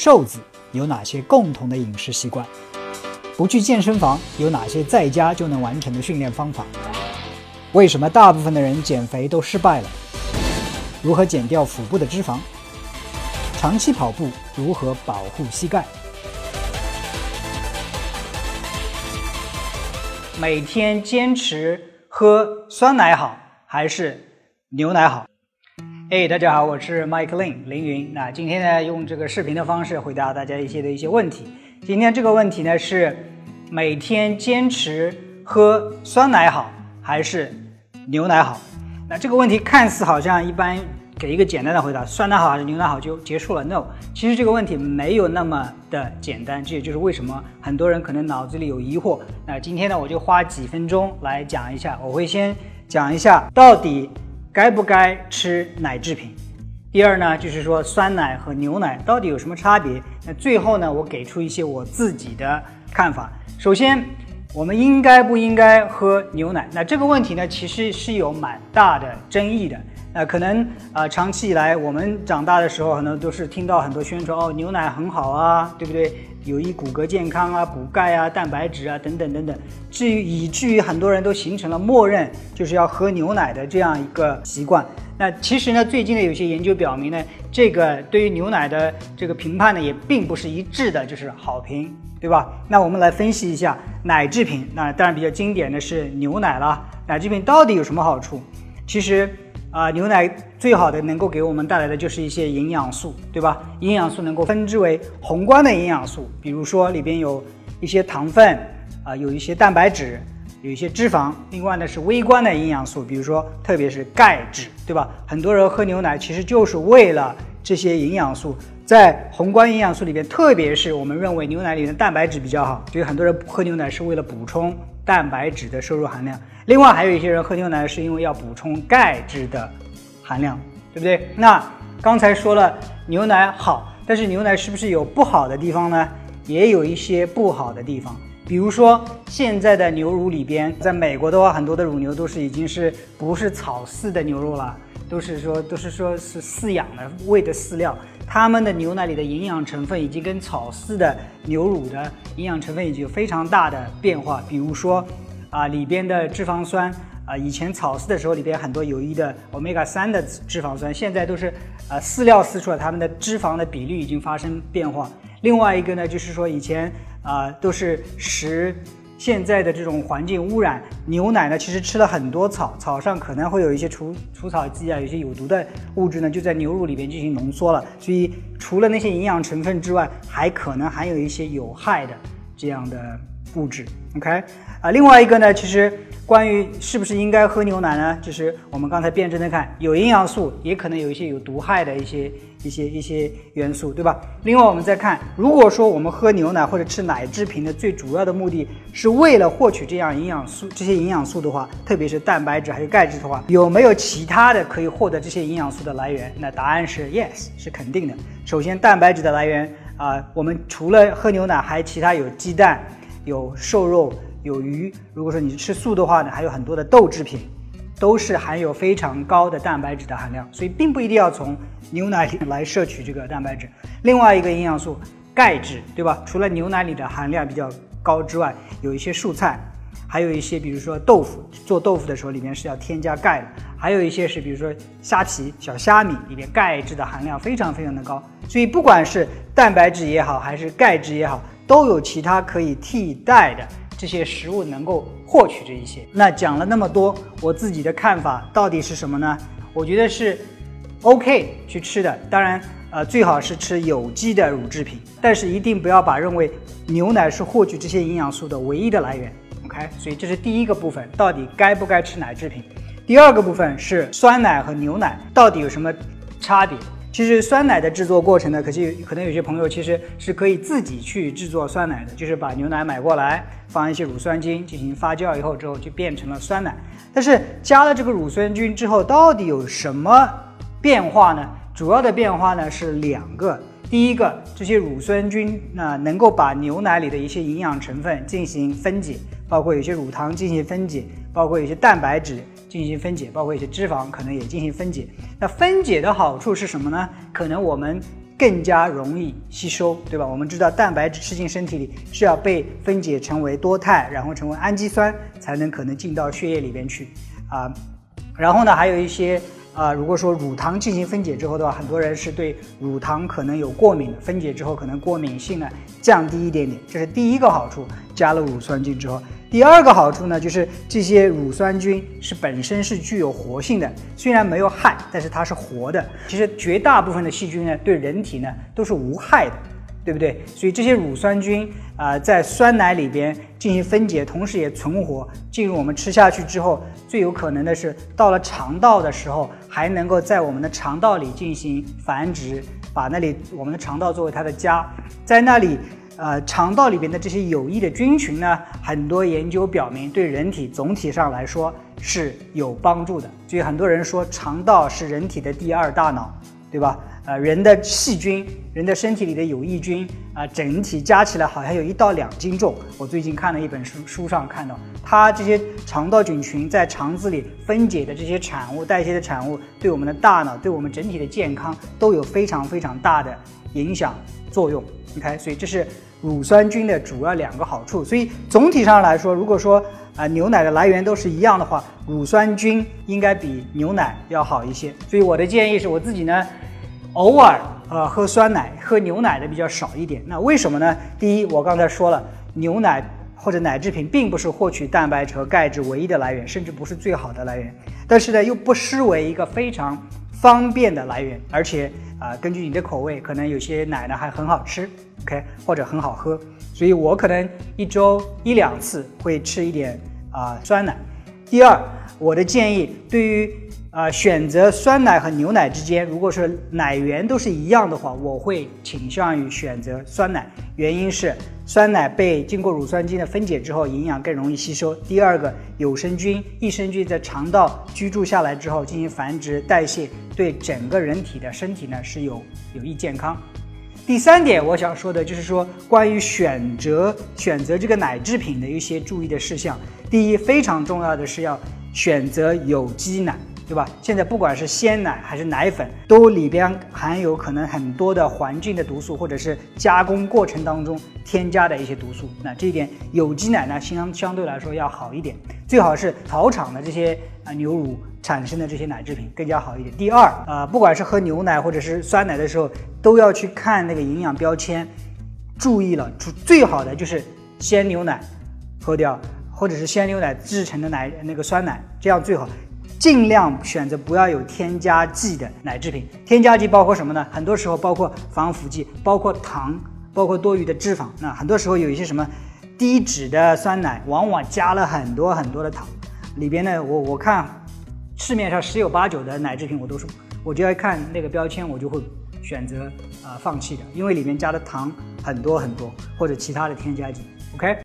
瘦子有哪些共同的饮食习惯？不去健身房有哪些在家就能完成的训练方法？为什么大部分的人减肥都失败了？如何减掉腹部的脂肪？长期跑步如何保护膝盖？每天坚持喝酸奶好还是牛奶好？哎，大家好，我是 Mike Lin 凌云。那今天呢，用这个视频的方式回答大家一些的一些问题。今天这个问题呢是每天坚持喝酸奶好还是牛奶好？那这个问题看似好像一般。给一个简单的回答，酸奶好还是牛奶好就结束了？No，其实这个问题没有那么的简单，这也就是为什么很多人可能脑子里有疑惑。那今天呢，我就花几分钟来讲一下。我会先讲一下到底该不该吃奶制品。第二呢，就是说酸奶和牛奶到底有什么差别？那最后呢，我给出一些我自己的看法。首先，我们应该不应该喝牛奶？那这个问题呢，其实是有蛮大的争议的。呃，可能啊，长期以来我们长大的时候，可能都是听到很多宣传哦，牛奶很好啊，对不对？有益骨骼健康啊，补钙啊，蛋白质啊，等等等等。至于以至于很多人都形成了默认就是要喝牛奶的这样一个习惯。那其实呢，最近的有些研究表明呢，这个对于牛奶的这个评判呢，也并不是一致的，就是好评，对吧？那我们来分析一下奶制品。那当然比较经典的是牛奶了。奶制品到底有什么好处？其实。啊，牛奶最好的能够给我们带来的就是一些营养素，对吧？营养素能够分之为宏观的营养素，比如说里边有一些糖分，啊，有一些蛋白质，有一些脂肪。另外呢是微观的营养素，比如说特别是钙质，对吧？很多人喝牛奶其实就是为了这些营养素。在宏观营养素里边，特别是我们认为牛奶里的蛋白质比较好，所以很多人喝牛奶是为了补充蛋白质的摄入含量。另外还有一些人喝牛奶是因为要补充钙质的含量，对不对？那刚才说了牛奶好，但是牛奶是不是有不好的地方呢？也有一些不好的地方，比如说现在的牛乳里边，在美国的话，很多的乳牛都是已经是不是草饲的牛肉了，都是说都是说是饲养的喂的饲料，他们的牛奶里的营养成分已经跟草饲的牛乳的营养成分已经有非常大的变化，比如说。啊，里边的脂肪酸啊，以前草饲的时候里边很多有益的欧米伽三的脂肪酸，现在都是啊饲料饲出来，它们的脂肪的比率已经发生变化。另外一个呢，就是说以前啊都是食现在的这种环境污染，牛奶呢其实吃了很多草，草上可能会有一些除除草剂啊，有些有毒的物质呢就在牛乳里边进行浓缩了，所以除了那些营养成分之外，还可能含有一些有害的这样的物质。OK。啊，另外一个呢，其实关于是不是应该喝牛奶呢？就是我们刚才辩证的看，有营养素，也可能有一些有毒害的一些一些一些元素，对吧？另外，我们再看，如果说我们喝牛奶或者吃奶制品的最主要的目的是为了获取这样营养素，这些营养素的话，特别是蛋白质还有钙质的话，有没有其他的可以获得这些营养素的来源？那答案是 yes，是肯定的。首先，蛋白质的来源啊，我们除了喝牛奶，还其他有鸡蛋，有瘦肉。有鱼，如果说你吃素的话呢，还有很多的豆制品，都是含有非常高的蛋白质的含量，所以并不一定要从牛奶里来摄取这个蛋白质。另外一个营养素钙质，对吧？除了牛奶里的含量比较高之外，有一些蔬菜，还有一些比如说豆腐，做豆腐的时候里面是要添加钙的，还有一些是比如说虾皮、小虾米里面钙质的含量非常非常的高，所以不管是蛋白质也好，还是钙质也好，都有其他可以替代的。这些食物能够获取这一些，那讲了那么多，我自己的看法到底是什么呢？我觉得是 OK 去吃的，当然，呃，最好是吃有机的乳制品，但是一定不要把认为牛奶是获取这些营养素的唯一的来源。OK，所以这是第一个部分，到底该不该吃奶制品？第二个部分是酸奶和牛奶到底有什么差别？其实酸奶的制作过程呢，可是可能有些朋友其实是可以自己去制作酸奶的，就是把牛奶买过来，放一些乳酸菌进行发酵以后之后就变成了酸奶。但是加了这个乳酸菌之后，到底有什么变化呢？主要的变化呢是两个。第一个，这些乳酸菌呢能够把牛奶里的一些营养成分进行分解，包括有些乳糖进行分解，包括有些蛋白质。进行分解，包括一些脂肪可能也进行分解。那分解的好处是什么呢？可能我们更加容易吸收，对吧？我们知道蛋白质吃进身体里是要被分解成为多肽，然后成为氨基酸，才能可能进到血液里边去啊。然后呢，还有一些。啊，如果说乳糖进行分解之后的话，很多人是对乳糖可能有过敏，分解之后可能过敏性呢降低一点点，这是第一个好处。加了乳酸菌之后，第二个好处呢，就是这些乳酸菌是本身是具有活性的，虽然没有害，但是它是活的。其实绝大部分的细菌呢，对人体呢都是无害的。对不对？所以这些乳酸菌啊，在酸奶里边进行分解，同时也存活进入我们吃下去之后，最有可能的是到了肠道的时候，还能够在我们的肠道里进行繁殖，把那里我们的肠道作为它的家，在那里，呃，肠道里边的这些有益的菌群呢，很多研究表明对人体总体上来说是有帮助的。所以很多人说肠道是人体的第二大脑，对吧？呃，人的细菌，人的身体里的有益菌啊，整体加起来好像有一到两斤重。我最近看了一本书，书上看到，它这些肠道菌群在肠子里分解的这些产物、代谢的产物，对我们的大脑、对我们整体的健康都有非常非常大的影响作用。你看，所以这是乳酸菌的主要两个好处。所以总体上来说，如果说啊牛奶的来源都是一样的话，乳酸菌应该比牛奶要好一些。所以我的建议是我自己呢。偶尔呃喝酸奶、喝牛奶的比较少一点，那为什么呢？第一，我刚才说了，牛奶或者奶制品并不是获取蛋白质和钙质唯一的来源，甚至不是最好的来源。但是呢，又不失为一个非常方便的来源，而且啊，根据你的口味，可能有些奶呢还很好吃，OK，或者很好喝。所以我可能一周一两次会吃一点啊酸奶。第二，我的建议对于。啊，选择酸奶和牛奶之间，如果是奶源都是一样的话，我会倾向于选择酸奶。原因是酸奶被经过乳酸菌的分解之后，营养更容易吸收。第二个，有生菌、益生菌在肠道居住下来之后进行繁殖代谢，对整个人体的身体呢是有有益健康。第三点，我想说的就是说，关于选择选择这个奶制品的一些注意的事项。第一，非常重要的是要选择有机奶。对吧？现在不管是鲜奶还是奶粉，都里边含有可能很多的环境的毒素，或者是加工过程当中添加的一些毒素。那这一点，有机奶呢相相对来说要好一点，最好是草场的这些啊牛乳产生的这些奶制品更加好一点。第二啊，不管是喝牛奶或者是酸奶的时候，都要去看那个营养标签，注意了，最最好的就是鲜牛奶喝掉，或者是鲜牛奶制成的奶那个酸奶，这样最好。尽量选择不要有添加剂的奶制品。添加剂包括什么呢？很多时候包括防腐剂，包括糖，包括多余的脂肪。那很多时候有一些什么低脂的酸奶，往往加了很多很多的糖。里边呢，我我看市面上十有八九的奶制品，我都是我就要看那个标签，我就会选择啊放弃的，因为里面加的糖很多很多，或者其他的添加剂。OK。